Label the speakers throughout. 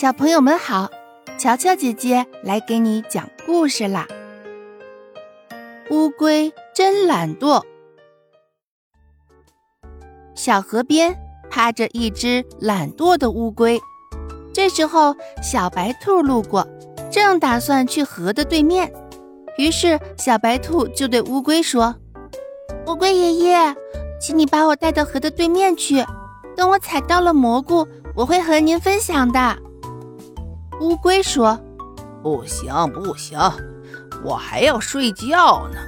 Speaker 1: 小朋友们好，乔乔姐姐来给你讲故事啦。乌龟真懒惰。小河边趴着一只懒惰的乌龟，这时候小白兔路过，正打算去河的对面，于是小白兔就对乌龟说：“乌龟爷爷，请你把我带到河的对面去，等我采到了蘑菇，我会和您分享的。”乌龟说：“
Speaker 2: 不行，不行，我还要睡觉呢。”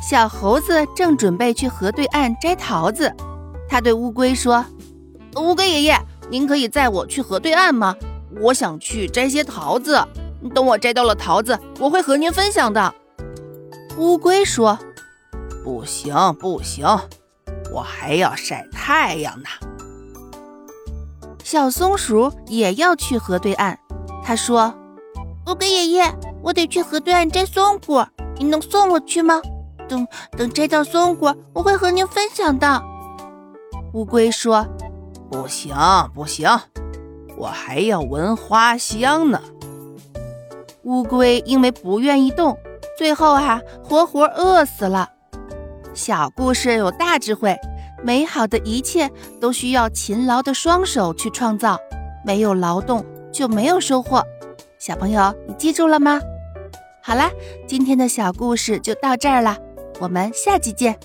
Speaker 1: 小猴子正准备去河对岸摘桃子，他对乌龟说：“
Speaker 2: 乌龟爷爷，您可以载我去河对岸吗？我想去摘些桃子。等我摘到了桃子，我会和您分享的。”
Speaker 1: 乌龟说：“
Speaker 2: 不行，不行，我还要晒太阳呢。”
Speaker 1: 小松鼠也要去河对岸，他说：“
Speaker 3: 乌龟爷爷，我得去河对岸摘松果，你能送我去吗？等等摘到松果，我会和您分享的。”
Speaker 1: 乌龟说：“
Speaker 2: 不行，不行，我还要闻花香呢。”
Speaker 1: 乌龟因为不愿意动，最后啊，活活饿死了。小故事有大智慧。美好的一切都需要勤劳的双手去创造，没有劳动就没有收获。小朋友，你记住了吗？好啦，今天的小故事就到这儿了，我们下期见。